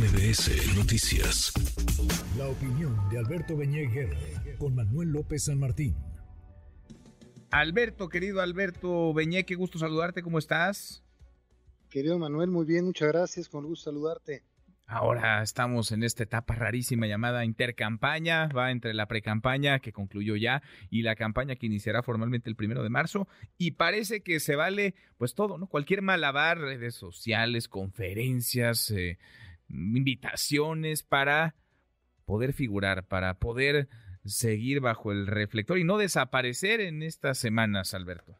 MBS Noticias. La opinión de Alberto Beñé con Manuel López San Martín. Alberto, querido Alberto Beñé, qué gusto saludarte, ¿cómo estás? Querido Manuel, muy bien, muchas gracias, con gusto saludarte. Ahora estamos en esta etapa rarísima llamada intercampaña, va entre la precampaña que concluyó ya y la campaña que iniciará formalmente el primero de marzo y parece que se vale pues todo, ¿no? Cualquier malabar, redes sociales, conferencias, eh, invitaciones para poder figurar, para poder seguir bajo el reflector y no desaparecer en estas semanas, Alberto.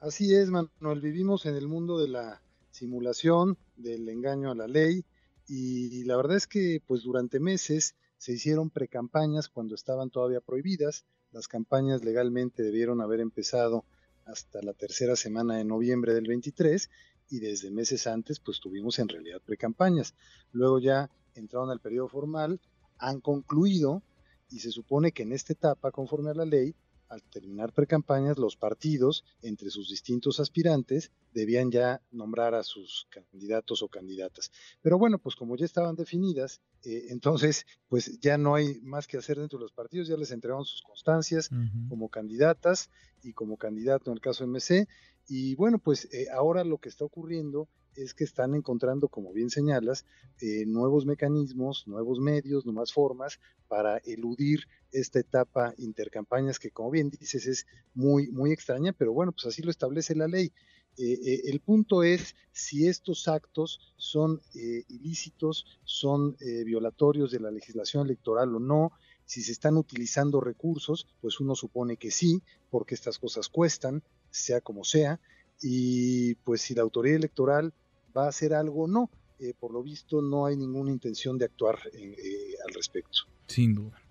Así es, Manuel, vivimos en el mundo de la simulación, del engaño a la ley y la verdad es que pues durante meses se hicieron precampañas cuando estaban todavía prohibidas. Las campañas legalmente debieron haber empezado hasta la tercera semana de noviembre del 23 y desde meses antes pues tuvimos en realidad precampañas. Luego ya entraron al periodo formal, han concluido y se supone que en esta etapa, conforme a la ley, al terminar precampañas, los partidos, entre sus distintos aspirantes, debían ya nombrar a sus candidatos o candidatas. Pero bueno, pues como ya estaban definidas, eh, entonces, pues ya no hay más que hacer dentro de los partidos, ya les entregaron sus constancias como candidatas y como candidato en el caso de MC. Y bueno, pues eh, ahora lo que está ocurriendo es que están encontrando, como bien señalas, eh, nuevos mecanismos, nuevos medios, nuevas formas para eludir esta etapa intercampañas que, como bien dices, es muy, muy extraña, pero bueno, pues así lo establece la ley. Eh, eh, el punto es si estos actos son ilícitos, son violatorios de la legislación electoral o no, si se están utilizando recursos, pues uno supone que sí, porque estas cosas cuestan, sea como sea, y pues si la autoridad electoral va a hacer algo o no. Eh, por lo visto no hay ninguna intención de actuar eh, al respecto. Sin duda,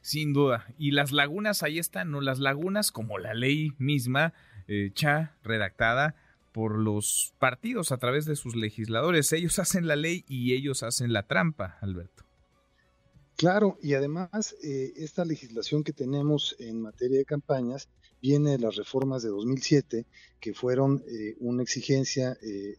sin duda. Y las lagunas ahí están, ¿no? Las lagunas como la ley misma, hecha, redactada por los partidos a través de sus legisladores. Ellos hacen la ley y ellos hacen la trampa, Alberto. Claro, y además eh, esta legislación que tenemos en materia de campañas viene de las reformas de 2007, que fueron una exigencia eh,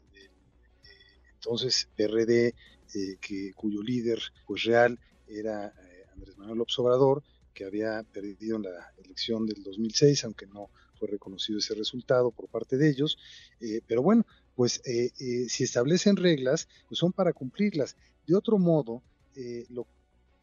entonces PRD, eh, que, cuyo líder pues real era eh, Andrés Manuel López Obrador, que había perdido en la elección del 2006, aunque no fue reconocido ese resultado por parte de ellos. Eh, pero bueno, pues si establecen reglas, pues son para cumplirlas. De otro modo, lo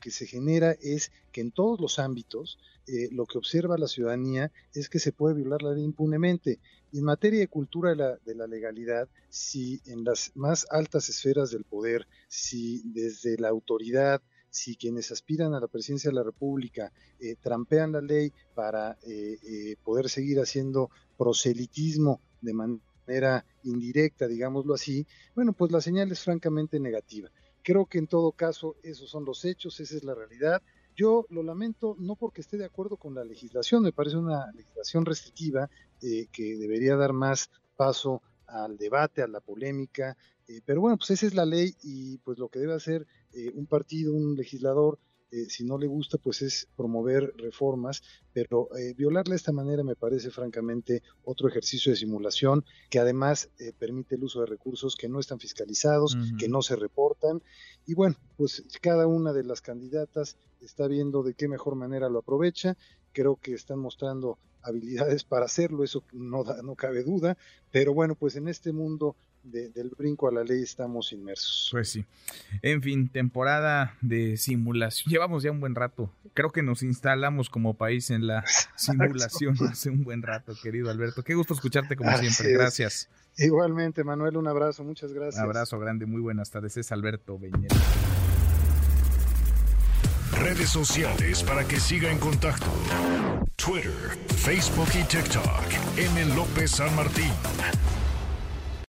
que se genera es que en todos los ámbitos eh, lo que observa la ciudadanía es que se puede violar la ley impunemente. Y en materia de cultura de la, de la legalidad, si en las más altas esferas del poder, si desde la autoridad, si quienes aspiran a la presidencia de la República eh, trampean la ley para eh, poder seguir haciendo proselitismo de manera indirecta, digámoslo así, bueno, pues la señal es francamente negativa. Creo que en todo caso esos son los hechos, esa es la realidad. Yo lo lamento no porque esté de acuerdo con la legislación, me parece una legislación restrictiva eh, que debería dar más paso al debate, a la polémica, eh, pero bueno, pues esa es la ley y pues lo que debe hacer eh, un partido, un legislador, eh, si no le gusta, pues es promover reformas, pero eh, violarla de esta manera me parece francamente otro ejercicio de simulación que además eh, permite el uso de recursos que no están fiscalizados, que no se reportan. Y bueno, pues cada una de las candidatas está viendo de qué mejor manera lo aprovecha. Creo que están mostrando habilidades para hacerlo, eso no, no cabe duda, pero bueno, pues en este mundo del brinco a la ley estamos inmersos. Pues sí. En fin, temporada de simulación. Llevamos ya un buen rato. Creo que nos instalamos como país en la simulación hace un buen rato, querido Alberto. Qué gusto escucharte como siempre. Gracias. Igualmente, Manuel, un abrazo. Muchas gracias. Un abrazo grande. Muy buenas tardes. Es Alberto Beñera. Redes sociales para que siga en contacto: Twitter, Facebook y TikTok. M. López San Martín.